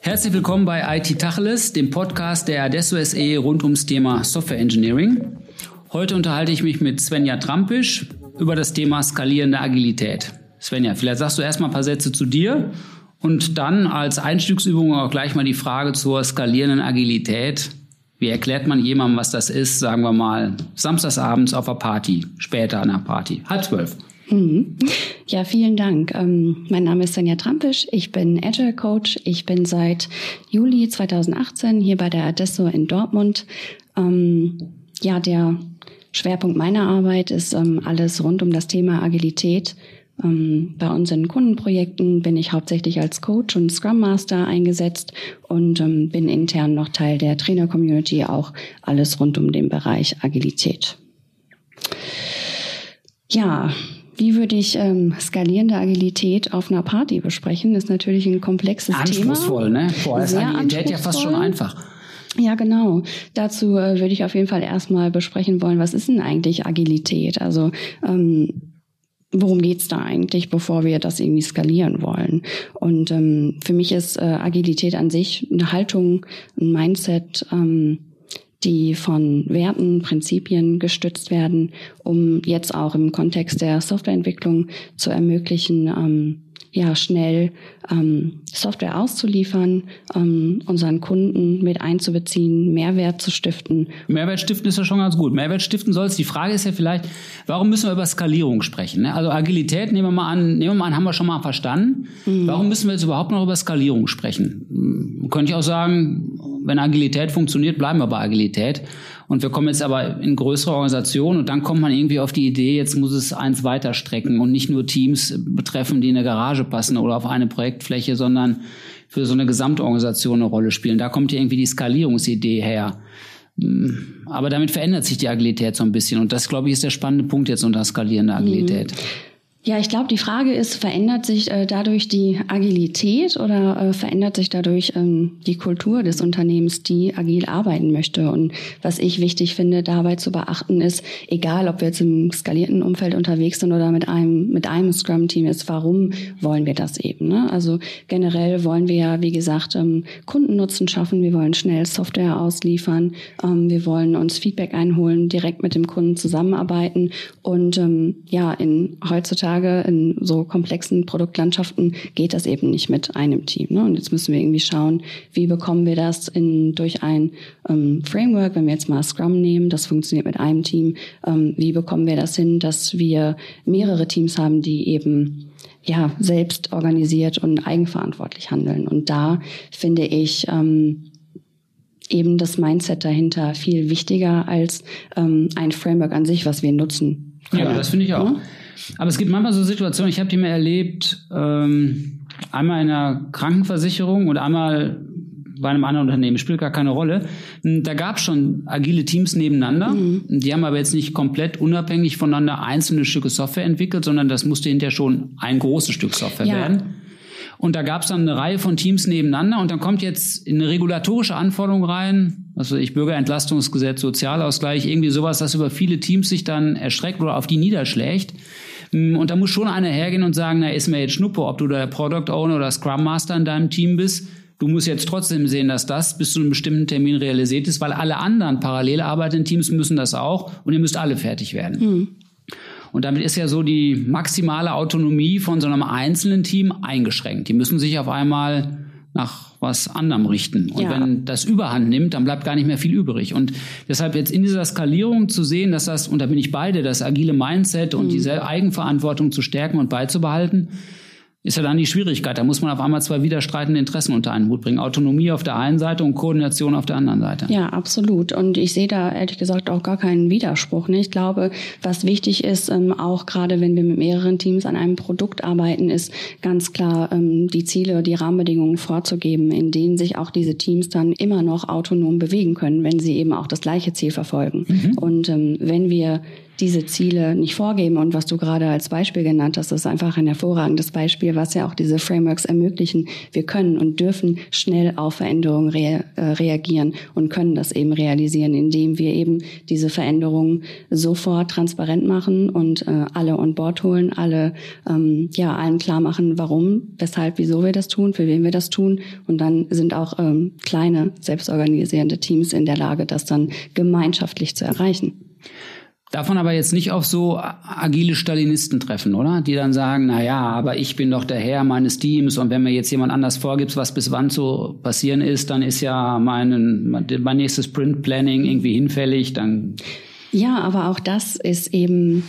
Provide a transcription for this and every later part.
Herzlich willkommen bei IT Tacheles, dem Podcast der Adesso SE rund ums Thema Software Engineering. Heute unterhalte ich mich mit Svenja Trampisch über das Thema skalierende Agilität. Svenja, vielleicht sagst du erstmal ein paar Sätze zu dir und dann als Einstiegsübung auch gleich mal die Frage zur skalierenden Agilität. Wie erklärt man jemandem, was das ist, sagen wir mal, samstagsabends auf einer Party, später an einer Party, halb zwölf? Mhm. Ja, vielen Dank. Ähm, mein Name ist Svenja Trampisch. Ich bin Agile Coach. Ich bin seit Juli 2018 hier bei der Adesso in Dortmund. Ähm, ja, der Schwerpunkt meiner Arbeit ist ähm, alles rund um das Thema Agilität. Ähm, bei unseren Kundenprojekten bin ich hauptsächlich als Coach und Scrum Master eingesetzt und ähm, bin intern noch Teil der Trainer-Community, auch alles rund um den Bereich Agilität. Ja, wie würde ich ähm, skalierende Agilität auf einer Party besprechen? Das ist natürlich ein komplexes Anspruchsvoll, Thema. ne? Vorher ist Agilität ja fast schon einfach. Ja, genau. Dazu äh, würde ich auf jeden Fall erstmal besprechen wollen, was ist denn eigentlich Agilität? Also ähm, worum geht's da eigentlich, bevor wir das irgendwie skalieren wollen? Und ähm, für mich ist äh, Agilität an sich eine Haltung, ein Mindset, ähm, die von Werten, Prinzipien gestützt werden, um jetzt auch im Kontext der Softwareentwicklung zu ermöglichen, ähm, ja, schnell ähm, Software auszuliefern, ähm, unseren Kunden mit einzubeziehen, Mehrwert zu stiften. Mehrwert stiften ist ja schon ganz gut. Mehrwert stiften soll es. Die Frage ist ja vielleicht, warum müssen wir über Skalierung sprechen? Ne? Also Agilität, nehmen wir mal an, nehmen wir mal an, haben wir schon mal verstanden. Mhm. Warum müssen wir jetzt überhaupt noch über Skalierung sprechen? Könnte ich auch sagen, wenn Agilität funktioniert, bleiben wir bei Agilität. Und wir kommen jetzt aber in größere Organisationen und dann kommt man irgendwie auf die Idee, jetzt muss es eins weiter strecken und nicht nur Teams betreffen, die in eine Garage passen oder auf eine Projektfläche, sondern für so eine Gesamtorganisation eine Rolle spielen. Da kommt irgendwie die Skalierungsidee her. Aber damit verändert sich die Agilität so ein bisschen. Und das, glaube ich, ist der spannende Punkt jetzt unter skalierende Agilität. Mhm. Ja, ich glaube, die Frage ist, verändert sich äh, dadurch die Agilität oder äh, verändert sich dadurch ähm, die Kultur des Unternehmens, die agil arbeiten möchte? Und was ich wichtig finde, dabei zu beachten ist, egal ob wir jetzt im skalierten Umfeld unterwegs sind oder mit einem, mit einem Scrum-Team ist, warum wollen wir das eben? Ne? Also generell wollen wir ja, wie gesagt, ähm, Kundennutzen schaffen, wir wollen schnell Software ausliefern, ähm, wir wollen uns Feedback einholen, direkt mit dem Kunden zusammenarbeiten und ähm, ja, in heutzutage heutzutage in so komplexen Produktlandschaften geht das eben nicht mit einem Team. Ne? Und jetzt müssen wir irgendwie schauen, wie bekommen wir das in, durch ein ähm, Framework, wenn wir jetzt mal Scrum nehmen, das funktioniert mit einem Team, ähm, wie bekommen wir das hin, dass wir mehrere Teams haben, die eben ja selbst organisiert und eigenverantwortlich handeln. Und da finde ich ähm, eben das Mindset dahinter viel wichtiger als ähm, ein Framework an sich, was wir nutzen. Können. Ja, das finde ich auch. Ja? Aber es gibt manchmal so Situationen, ich habe die mal erlebt, ähm, einmal in einer Krankenversicherung und einmal bei einem anderen Unternehmen, spielt gar keine Rolle. Da gab es schon agile Teams nebeneinander. Mhm. Die haben aber jetzt nicht komplett unabhängig voneinander einzelne Stücke Software entwickelt, sondern das musste hinterher schon ein großes Stück Software ja. werden. Und da gab es dann eine Reihe von Teams nebeneinander und dann kommt jetzt eine regulatorische Anforderung rein, also ich Bürgerentlastungsgesetz, Sozialausgleich, irgendwie sowas, das über viele Teams sich dann erstreckt oder auf die niederschlägt. Mm, und da muss schon einer hergehen und sagen, na, ist mir jetzt Schnuppe, ob du der Product Owner oder Scrum Master in deinem Team bist. Du musst jetzt trotzdem sehen, dass das bis zu einem bestimmten Termin realisiert ist, weil alle anderen parallel arbeitenden Teams müssen das auch und ihr müsst alle fertig werden. Mhm. Und damit ist ja so die maximale Autonomie von so einem einzelnen Team eingeschränkt. Die müssen sich auf einmal nach was anderem richten. Und ja. wenn das Überhand nimmt, dann bleibt gar nicht mehr viel übrig. Und deshalb jetzt in dieser Skalierung zu sehen, dass das, und da bin ich beide, das agile Mindset und mhm. diese Eigenverantwortung zu stärken und beizubehalten, ist ja dann die Schwierigkeit. Da muss man auf einmal zwei widerstreitende Interessen unter einen Hut bringen. Autonomie auf der einen Seite und Koordination auf der anderen Seite. Ja, absolut. Und ich sehe da ehrlich gesagt auch gar keinen Widerspruch. Ne? Ich glaube, was wichtig ist, ähm, auch gerade wenn wir mit mehreren Teams an einem Produkt arbeiten, ist ganz klar ähm, die Ziele, die Rahmenbedingungen vorzugeben, in denen sich auch diese Teams dann immer noch autonom bewegen können, wenn sie eben auch das gleiche Ziel verfolgen. Mhm. Und ähm, wenn wir diese Ziele nicht vorgeben. Und was du gerade als Beispiel genannt hast, ist einfach ein hervorragendes Beispiel, was ja auch diese Frameworks ermöglichen. Wir können und dürfen schnell auf Veränderungen rea äh, reagieren und können das eben realisieren, indem wir eben diese Veränderungen sofort transparent machen und äh, alle on board holen, alle ähm, ja allen klar machen, warum, weshalb, wieso wir das tun, für wen wir das tun. Und dann sind auch ähm, kleine selbstorganisierende Teams in der Lage, das dann gemeinschaftlich zu erreichen. Davon aber jetzt nicht auf so agile Stalinisten treffen, oder? Die dann sagen, na ja, aber ich bin doch der Herr meines Teams und wenn mir jetzt jemand anders vorgibt, was bis wann zu passieren ist, dann ist ja mein, mein nächstes Sprint Planning irgendwie hinfällig, dann ja, aber auch das ist eben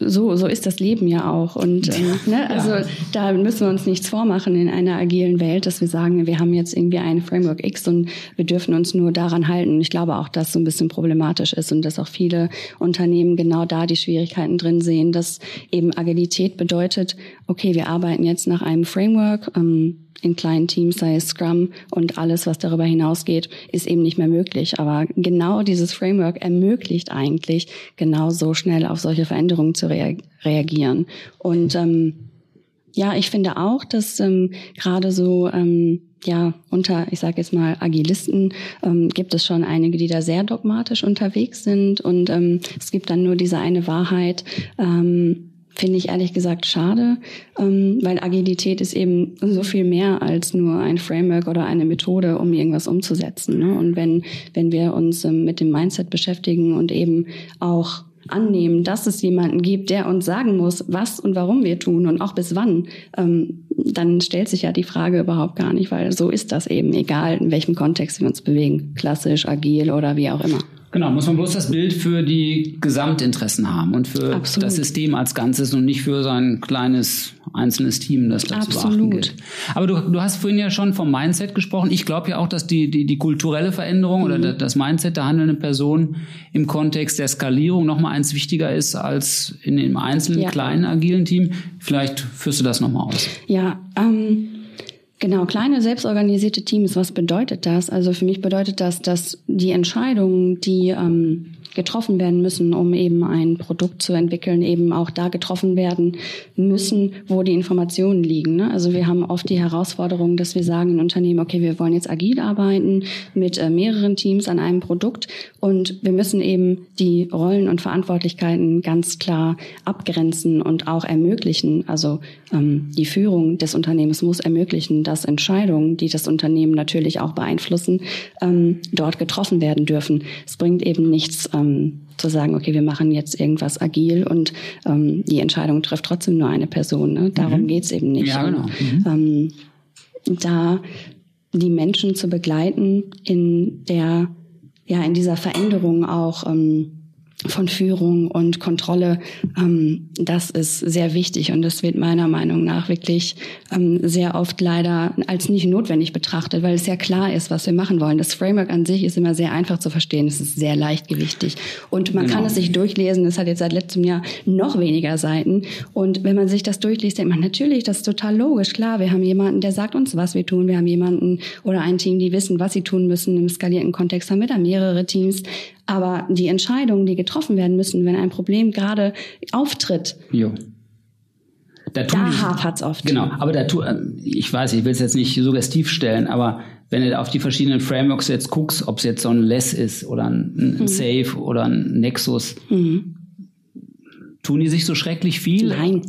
so, so ist das Leben ja auch. Und ähm, ne, also ja. da müssen wir uns nichts vormachen in einer agilen Welt, dass wir sagen, wir haben jetzt irgendwie ein Framework X und wir dürfen uns nur daran halten. Ich glaube auch, dass so ein bisschen problematisch ist und dass auch viele Unternehmen genau da die Schwierigkeiten drin sehen, dass eben Agilität bedeutet, okay, wir arbeiten jetzt nach einem Framework. Ähm, in kleinen Teams, sei es Scrum und alles, was darüber hinausgeht, ist eben nicht mehr möglich. Aber genau dieses Framework ermöglicht eigentlich, genau so schnell auf solche Veränderungen zu rea reagieren. Und ähm, ja, ich finde auch, dass ähm, gerade so ähm, ja unter, ich sage jetzt mal Agilisten, ähm, gibt es schon einige, die da sehr dogmatisch unterwegs sind und ähm, es gibt dann nur diese eine Wahrheit. Ähm, finde ich ehrlich gesagt schade, ähm, weil Agilität ist eben so viel mehr als nur ein Framework oder eine Methode, um irgendwas umzusetzen. Ne? Und wenn, wenn wir uns ähm, mit dem Mindset beschäftigen und eben auch annehmen, dass es jemanden gibt, der uns sagen muss, was und warum wir tun und auch bis wann, ähm, dann stellt sich ja die Frage überhaupt gar nicht, weil so ist das eben, egal in welchem Kontext wir uns bewegen, klassisch, agil oder wie auch immer. Genau, muss man bloß das Bild für die Gesamtinteressen haben und für Absolut. das System als Ganzes und nicht für sein kleines einzelnes Team, das dazu Absolut. beachten gilt. Aber du, du hast vorhin ja schon vom Mindset gesprochen. Ich glaube ja auch, dass die, die, die kulturelle Veränderung mhm. oder das Mindset der handelnden Person im Kontext der Skalierung nochmal eins wichtiger ist als in dem einzelnen ja. kleinen agilen Team. Vielleicht führst du das nochmal aus. Ja, ähm Genau, kleine selbstorganisierte Teams, was bedeutet das? Also für mich bedeutet das, dass die Entscheidungen, die ähm, getroffen werden müssen, um eben ein Produkt zu entwickeln, eben auch da getroffen werden müssen, wo die Informationen liegen. Ne? Also wir haben oft die Herausforderung, dass wir sagen in Unternehmen, okay, wir wollen jetzt agil arbeiten mit äh, mehreren Teams an einem Produkt und wir müssen eben die Rollen und Verantwortlichkeiten ganz klar abgrenzen und auch ermöglichen. Also ähm, die Führung des Unternehmens muss ermöglichen, dass Entscheidungen, die das Unternehmen natürlich auch beeinflussen, ähm, dort getroffen werden dürfen. Es bringt eben nichts, ähm, zu sagen, okay, wir machen jetzt irgendwas agil und ähm, die Entscheidung trifft trotzdem nur eine Person. Ne? Darum mhm. geht's eben nicht. Ja, genau. Mhm. Ähm, da die Menschen zu begleiten in der, ja, in dieser Veränderung auch, ähm, von Führung und Kontrolle, ähm, das ist sehr wichtig und das wird meiner Meinung nach wirklich ähm, sehr oft leider als nicht notwendig betrachtet, weil es ja klar ist, was wir machen wollen. Das Framework an sich ist immer sehr einfach zu verstehen, es ist sehr leichtgewichtig und man genau. kann es sich durchlesen. Es hat jetzt seit letztem Jahr noch weniger Seiten und wenn man sich das durchliest, denkt man natürlich, das ist total logisch. Klar, wir haben jemanden, der sagt uns, was wir tun. Wir haben jemanden oder ein Team, die wissen, was sie tun müssen. Im skalierten Kontext haben wir da mehrere Teams. Aber die Entscheidungen, die getroffen werden müssen, wenn ein Problem gerade auftritt, jo. Da, da es oft. Genau, aber da tu, ähm, ich weiß, ich will es jetzt nicht suggestiv stellen, aber wenn du auf die verschiedenen Frameworks jetzt guckst, ob es jetzt so ein Less ist oder ein, ein mhm. Safe oder ein Nexus, mhm. tun die sich so schrecklich viel? Nein.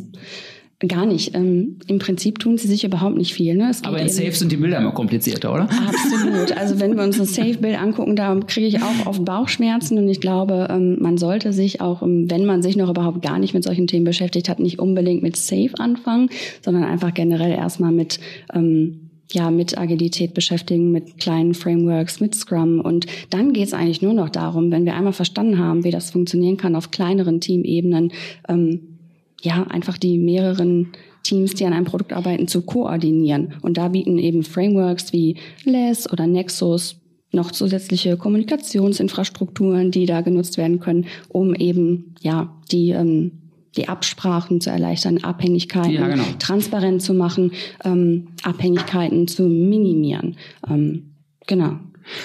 Gar nicht. Ähm, Im Prinzip tun sie sich überhaupt nicht viel. Ne? Aber in Safe sind die Bilder immer komplizierter, oder? Absolut. Also wenn wir uns ein Safe-Bild angucken, da kriege ich auch oft Bauchschmerzen und ich glaube, ähm, man sollte sich auch, ähm, wenn man sich noch überhaupt gar nicht mit solchen Themen beschäftigt hat, nicht unbedingt mit Safe anfangen, sondern einfach generell erstmal mit ähm, ja, mit Agilität beschäftigen, mit kleinen Frameworks, mit Scrum. Und dann geht es eigentlich nur noch darum, wenn wir einmal verstanden haben, wie das funktionieren kann auf kleineren Teamebenen, ähm, ja, einfach die mehreren Teams, die an einem Produkt arbeiten, zu koordinieren. Und da bieten eben Frameworks wie LESS oder Nexus noch zusätzliche Kommunikationsinfrastrukturen, die da genutzt werden können, um eben ja die ähm, die Absprachen zu erleichtern, Abhängigkeiten ja, genau. transparent zu machen, ähm, Abhängigkeiten zu minimieren. Ähm, genau.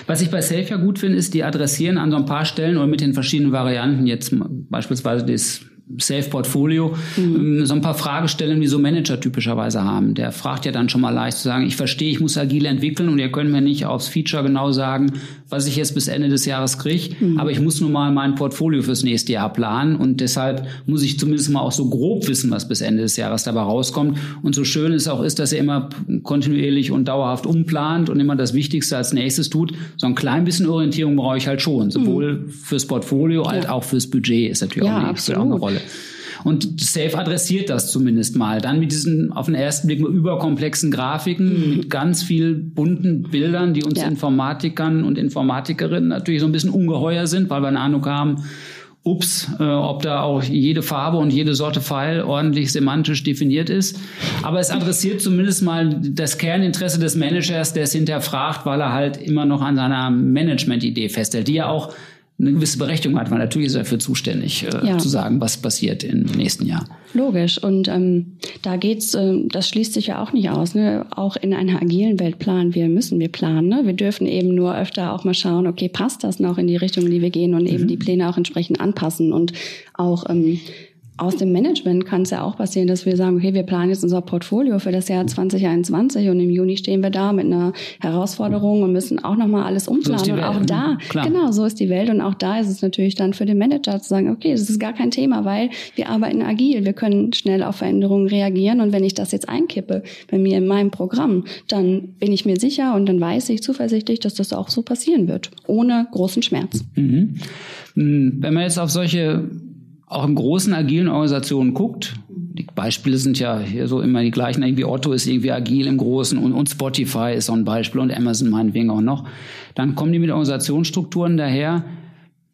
Was ich bei Safe ja gut finde, ist, die adressieren an so ein paar Stellen oder mit den verschiedenen Varianten, jetzt beispielsweise das Safe Portfolio, mhm. Ähm, so ein paar Fragestellungen, die so Manager typischerweise haben. Der fragt ja dann schon mal leicht zu sagen, ich verstehe, ich muss agil entwickeln und ihr könnt mir nicht aufs Feature genau sagen, was ich jetzt bis Ende des Jahres kriege, mhm. aber ich muss nun mal mein Portfolio fürs nächste Jahr planen und deshalb muss ich zumindest mal auch so grob wissen, was bis Ende des Jahres dabei rauskommt. Und so schön es auch ist, dass er immer kontinuierlich und dauerhaft umplant und immer das Wichtigste als nächstes tut, so ein klein bisschen Orientierung brauche ich halt schon, sowohl mhm. fürs Portfolio ja. als auch fürs Budget ist natürlich ja, auch, eine, auch eine Rolle. Und Safe adressiert das zumindest mal. Dann mit diesen auf den ersten Blick nur überkomplexen Grafiken, mhm. mit ganz viel bunten Bildern, die uns ja. Informatikern und Informatikerinnen natürlich so ein bisschen ungeheuer sind, weil wir eine Ahnung haben, ups, äh, ob da auch jede Farbe und jede Sorte Pfeil ordentlich semantisch definiert ist. Aber es adressiert zumindest mal das Kerninteresse des Managers, der es hinterfragt, weil er halt immer noch an seiner Management-Idee festhält, die ja auch eine gewisse Berechtigung hat, weil natürlich ist er dafür zuständig, äh, ja. zu sagen, was passiert im nächsten Jahr. Logisch. Und ähm, da geht's, äh, das schließt sich ja auch nicht aus. Ne? Auch in einer agilen Welt planen wir, müssen wir planen. Ne? Wir dürfen eben nur öfter auch mal schauen, okay, passt das noch in die Richtung, in die wir gehen und eben mhm. die Pläne auch entsprechend anpassen und auch ähm, aus dem Management kann es ja auch passieren, dass wir sagen, okay, wir planen jetzt unser Portfolio für das Jahr 2021 und im Juni stehen wir da mit einer Herausforderung und müssen auch nochmal alles umplanen. So und auch da, Klar. genau, so ist die Welt und auch da ist es natürlich dann für den Manager zu sagen, okay, das ist gar kein Thema, weil wir arbeiten agil, wir können schnell auf Veränderungen reagieren und wenn ich das jetzt einkippe bei mir in meinem Programm, dann bin ich mir sicher und dann weiß ich zuversichtlich, dass das auch so passieren wird, ohne großen Schmerz. Mhm. Hm, wenn man jetzt auf solche auch in großen agilen Organisationen guckt, die Beispiele sind ja hier so immer die gleichen, irgendwie Otto ist irgendwie agil im Großen und, und Spotify ist so ein Beispiel und Amazon meinetwegen auch noch, dann kommen die mit Organisationsstrukturen daher,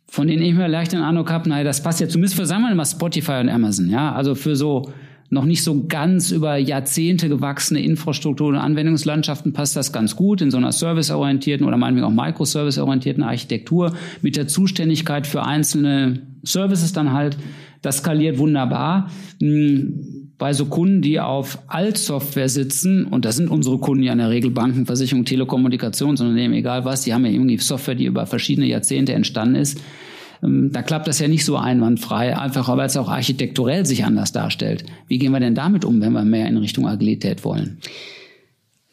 von denen ich mir leicht den Eindruck habe, naja, das passt ja zumindest für, sagen wir mal, Spotify und Amazon, ja, also für so noch nicht so ganz über Jahrzehnte gewachsene Infrastruktur und Anwendungslandschaften passt das ganz gut in so einer serviceorientierten oder meinetwegen auch microservice-orientierten Architektur mit der Zuständigkeit für einzelne Services dann halt. Das skaliert wunderbar. Hm, bei so Kunden, die auf Altsoftware sitzen, und das sind unsere Kunden ja in der Regel Banken, Versicherungen, Telekommunikationsunternehmen, egal was, die haben ja irgendwie Software, die über verschiedene Jahrzehnte entstanden ist ähm, da klappt das ja nicht so einwandfrei, einfach weil es auch architekturell sich anders darstellt. Wie gehen wir denn damit um, wenn wir mehr in Richtung Agilität wollen?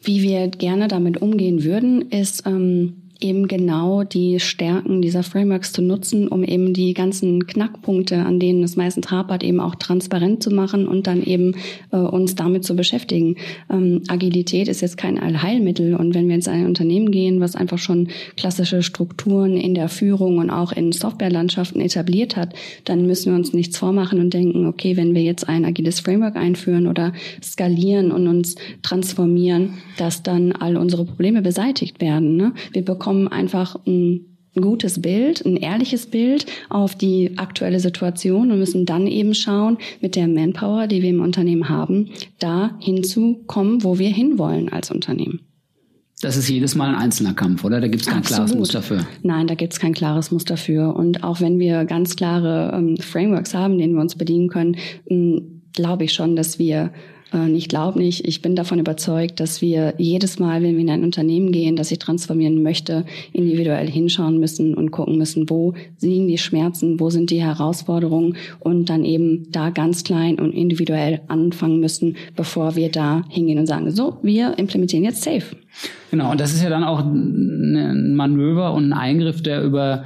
Wie wir gerne damit umgehen würden, ist ähm, eben genau die Stärken dieser Frameworks zu nutzen, um eben die ganzen Knackpunkte, an denen es meistens hapert, eben auch transparent zu machen und dann eben äh, uns damit zu beschäftigen. Ähm, Agilität ist jetzt kein Allheilmittel und wenn wir jetzt in ein Unternehmen gehen, was einfach schon klassische Strukturen in der Führung und auch in Softwarelandschaften etabliert hat, dann müssen wir uns nichts vormachen und denken, okay, wenn wir jetzt ein agiles Framework einführen oder skalieren und uns transformieren, dass dann all unsere Probleme beseitigt werden. Ne? Wir bekommen bekommen einfach ein gutes Bild, ein ehrliches Bild auf die aktuelle Situation und müssen dann eben schauen, mit der Manpower, die wir im Unternehmen haben, da hinzukommen, wo wir hinwollen als Unternehmen. Das ist jedes Mal ein einzelner Kampf, oder? Da gibt es kein Absolut. klares Muster für. Nein, da gibt es kein klares Muster für. Und auch wenn wir ganz klare ähm, Frameworks haben, denen wir uns bedienen können, ähm, glaube ich schon, dass wir ich glaube nicht, ich bin davon überzeugt, dass wir jedes Mal, wenn wir in ein Unternehmen gehen, das sich transformieren möchte, individuell hinschauen müssen und gucken müssen, wo liegen die Schmerzen, wo sind die Herausforderungen und dann eben da ganz klein und individuell anfangen müssen, bevor wir da hingehen und sagen, so, wir implementieren jetzt Safe. Genau, und das ist ja dann auch ein Manöver und ein Eingriff, der über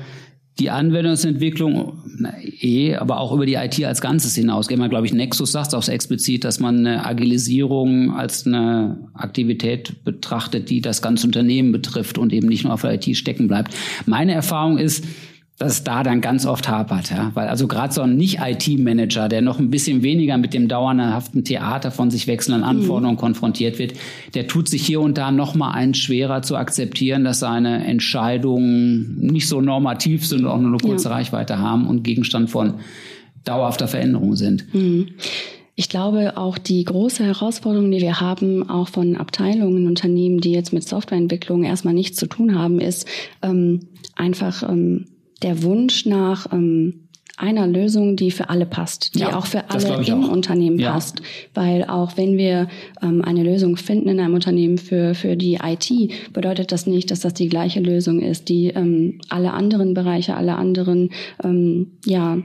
die Anwendungsentwicklung na, eh, aber auch über die IT als Ganzes hinaus. Gehen wir, glaube ich, Nexus sagt auch explizit, dass man eine Agilisierung als eine Aktivität betrachtet, die das ganze Unternehmen betrifft und eben nicht nur auf der IT stecken bleibt. Meine Erfahrung ist, dass es da dann ganz oft hapert. Ja? Weil also gerade so ein Nicht-IT-Manager, der noch ein bisschen weniger mit dem dauerhaften Theater von sich wechselnden Anforderungen mhm. konfrontiert wird, der tut sich hier und da noch mal eins schwerer zu akzeptieren, dass seine Entscheidungen nicht so normativ sind und auch nur eine kurze ja. Reichweite haben und Gegenstand von dauerhafter Veränderung sind. Mhm. Ich glaube, auch die große Herausforderung, die wir haben, auch von Abteilungen, Unternehmen, die jetzt mit Softwareentwicklung erstmal nichts zu tun haben, ist ähm, einfach ähm, der Wunsch nach ähm, einer Lösung, die für alle passt, die ja, auch für alle im auch. Unternehmen ja. passt. Weil auch wenn wir ähm, eine Lösung finden in einem Unternehmen für, für die IT, bedeutet das nicht, dass das die gleiche Lösung ist, die ähm, alle anderen Bereiche, alle anderen ähm, ja,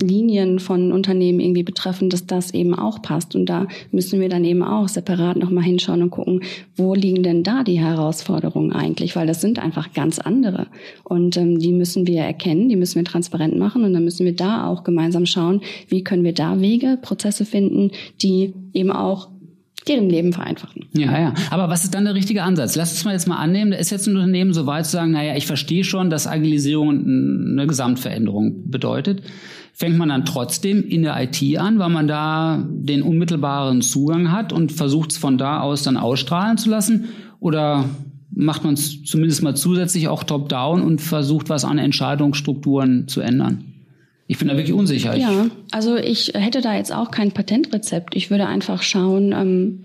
Linien von Unternehmen irgendwie betreffen, dass das eben auch passt. Und da müssen wir dann eben auch separat nochmal hinschauen und gucken, wo liegen denn da die Herausforderungen eigentlich? Weil das sind einfach ganz andere. Und ähm, die müssen wir erkennen, die müssen wir transparent machen und dann müssen wir da auch gemeinsam schauen, wie können wir da Wege, Prozesse finden, die eben auch deren Leben vereinfachen. Ja, ja. Aber was ist dann der richtige Ansatz? Lass uns mal jetzt mal annehmen, da ist jetzt ein Unternehmen so weit zu sagen, naja, ich verstehe schon, dass Agilisierung eine Gesamtveränderung bedeutet. Fängt man dann trotzdem in der IT an, weil man da den unmittelbaren Zugang hat und versucht es von da aus dann ausstrahlen zu lassen? Oder macht man es zumindest mal zusätzlich auch top-down und versucht, was an Entscheidungsstrukturen zu ändern? Ich bin da wirklich unsicher. Ja, also ich hätte da jetzt auch kein Patentrezept. Ich würde einfach schauen, ähm,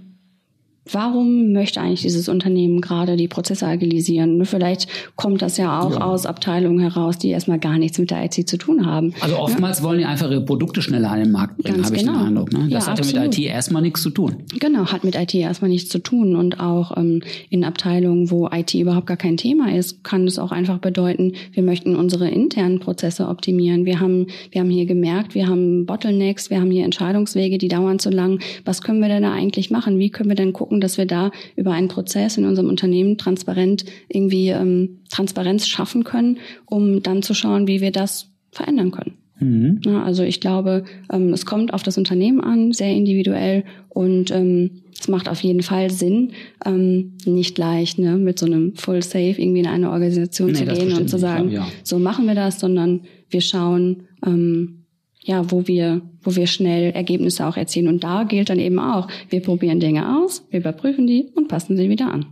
Warum möchte eigentlich dieses Unternehmen gerade die Prozesse agilisieren? Vielleicht kommt das ja auch ja. aus Abteilungen heraus, die erstmal gar nichts mit der IT zu tun haben. Also oftmals ja? wollen die einfach ihre Produkte schneller an den Markt bringen, habe genau. ich den genau. Eindruck. Ne? Das ja, hat ja mit IT erstmal nichts zu tun. Genau, hat mit IT erstmal nichts zu tun. Und auch ähm, in Abteilungen, wo IT überhaupt gar kein Thema ist, kann es auch einfach bedeuten, wir möchten unsere internen Prozesse optimieren. Wir haben, wir haben hier gemerkt, wir haben Bottlenecks, wir haben hier Entscheidungswege, die dauern zu lang. Was können wir denn da eigentlich machen? Wie können wir denn gucken, gucken, dass wir da über einen Prozess in unserem Unternehmen transparent irgendwie ähm, Transparenz schaffen können, um dann zu schauen, wie wir das verändern können. Mhm. Ja, also ich glaube, ähm, es kommt auf das Unternehmen an, sehr individuell und ähm, es macht auf jeden Fall Sinn, ähm, nicht gleich ne, mit so einem Full Safe irgendwie in eine Organisation nee, zu gehen und zu sagen, klar, ja. so machen wir das, sondern wir schauen, ähm, ja, wo wir, wo wir schnell Ergebnisse auch erzielen. Und da gilt dann eben auch, wir probieren Dinge aus, wir überprüfen die und passen sie wieder an.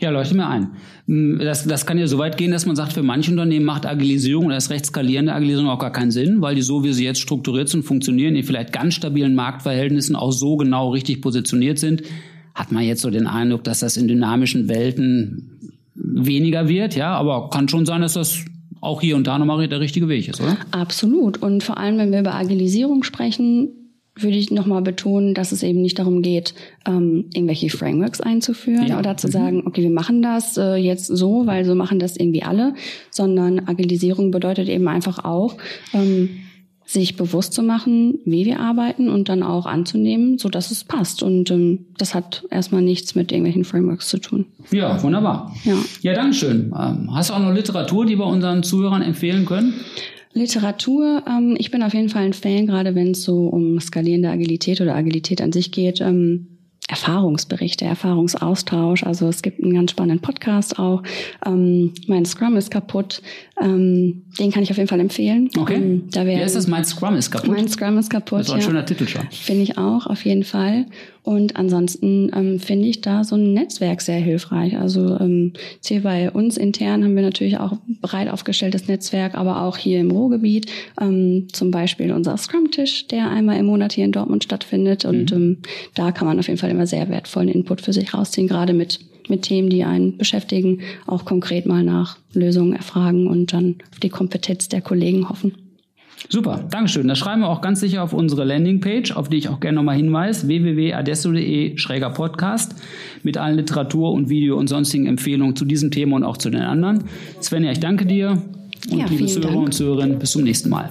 Ja, leuchte mir ein. Hm, das, das kann ja so weit gehen, dass man sagt, für manche Unternehmen macht Agilisierung oder das recht skalierende Agilisierung auch gar keinen Sinn, weil die so, wie sie jetzt strukturiert sind, funktionieren, in vielleicht ganz stabilen Marktverhältnissen auch so genau richtig positioniert sind, hat man jetzt so den Eindruck, dass das in dynamischen Welten weniger wird, ja, aber kann schon sein, dass das auch hier und da nochmal der richtige Weg ist, oder? Absolut. Und vor allem, wenn wir über Agilisierung sprechen, würde ich nochmal betonen, dass es eben nicht darum geht, ähm, irgendwelche Frameworks einzuführen ja. oder zu mhm. sagen, okay, wir machen das äh, jetzt so, weil so machen das irgendwie alle, sondern Agilisierung bedeutet eben einfach auch, ähm, sich bewusst zu machen, wie wir arbeiten und dann auch anzunehmen, so dass es passt. Und ähm, das hat erstmal nichts mit irgendwelchen Frameworks zu tun. Ja, wunderbar. Ja, ja danke schön. Ähm, hast du auch noch Literatur, die wir unseren Zuhörern empfehlen können? Literatur, ähm, ich bin auf jeden Fall ein Fan, gerade wenn es so um skalierende Agilität oder Agilität an sich geht. Ähm, Erfahrungsberichte, Erfahrungsaustausch. Also es gibt einen ganz spannenden Podcast auch. Ähm, mein Scrum ist kaputt. Ähm, den kann ich auf jeden Fall empfehlen. Okay. Ähm, da Wie heißt das? Mein Scrum ist kaputt? Mein Scrum ist kaputt, Das ist ein ja. schöner Titel schon. Finde ich auch, auf jeden Fall. Und ansonsten ähm, finde ich da so ein Netzwerk sehr hilfreich. Also ähm, hier bei uns intern haben wir natürlich auch breit aufgestelltes Netzwerk, aber auch hier im Ruhrgebiet. Ähm, zum Beispiel unser Scrum-Tisch, der einmal im Monat hier in Dortmund stattfindet. Und mhm. ähm, da kann man auf jeden Fall immer sehr wertvollen Input für sich rausziehen, gerade mit mit Themen, die einen beschäftigen, auch konkret mal nach Lösungen erfragen und dann auf die Kompetenz der Kollegen hoffen. Super, Dankeschön. Das schreiben wir auch ganz sicher auf unsere Landingpage, auf die ich auch gerne nochmal hinweise, www.adesso.de Podcast mit allen Literatur- und Video- und sonstigen Empfehlungen zu diesem Thema und auch zu den anderen. Svenja, ich danke dir und ja, liebe Zuhörer Dank. und Zuhörerinnen, bis zum nächsten Mal.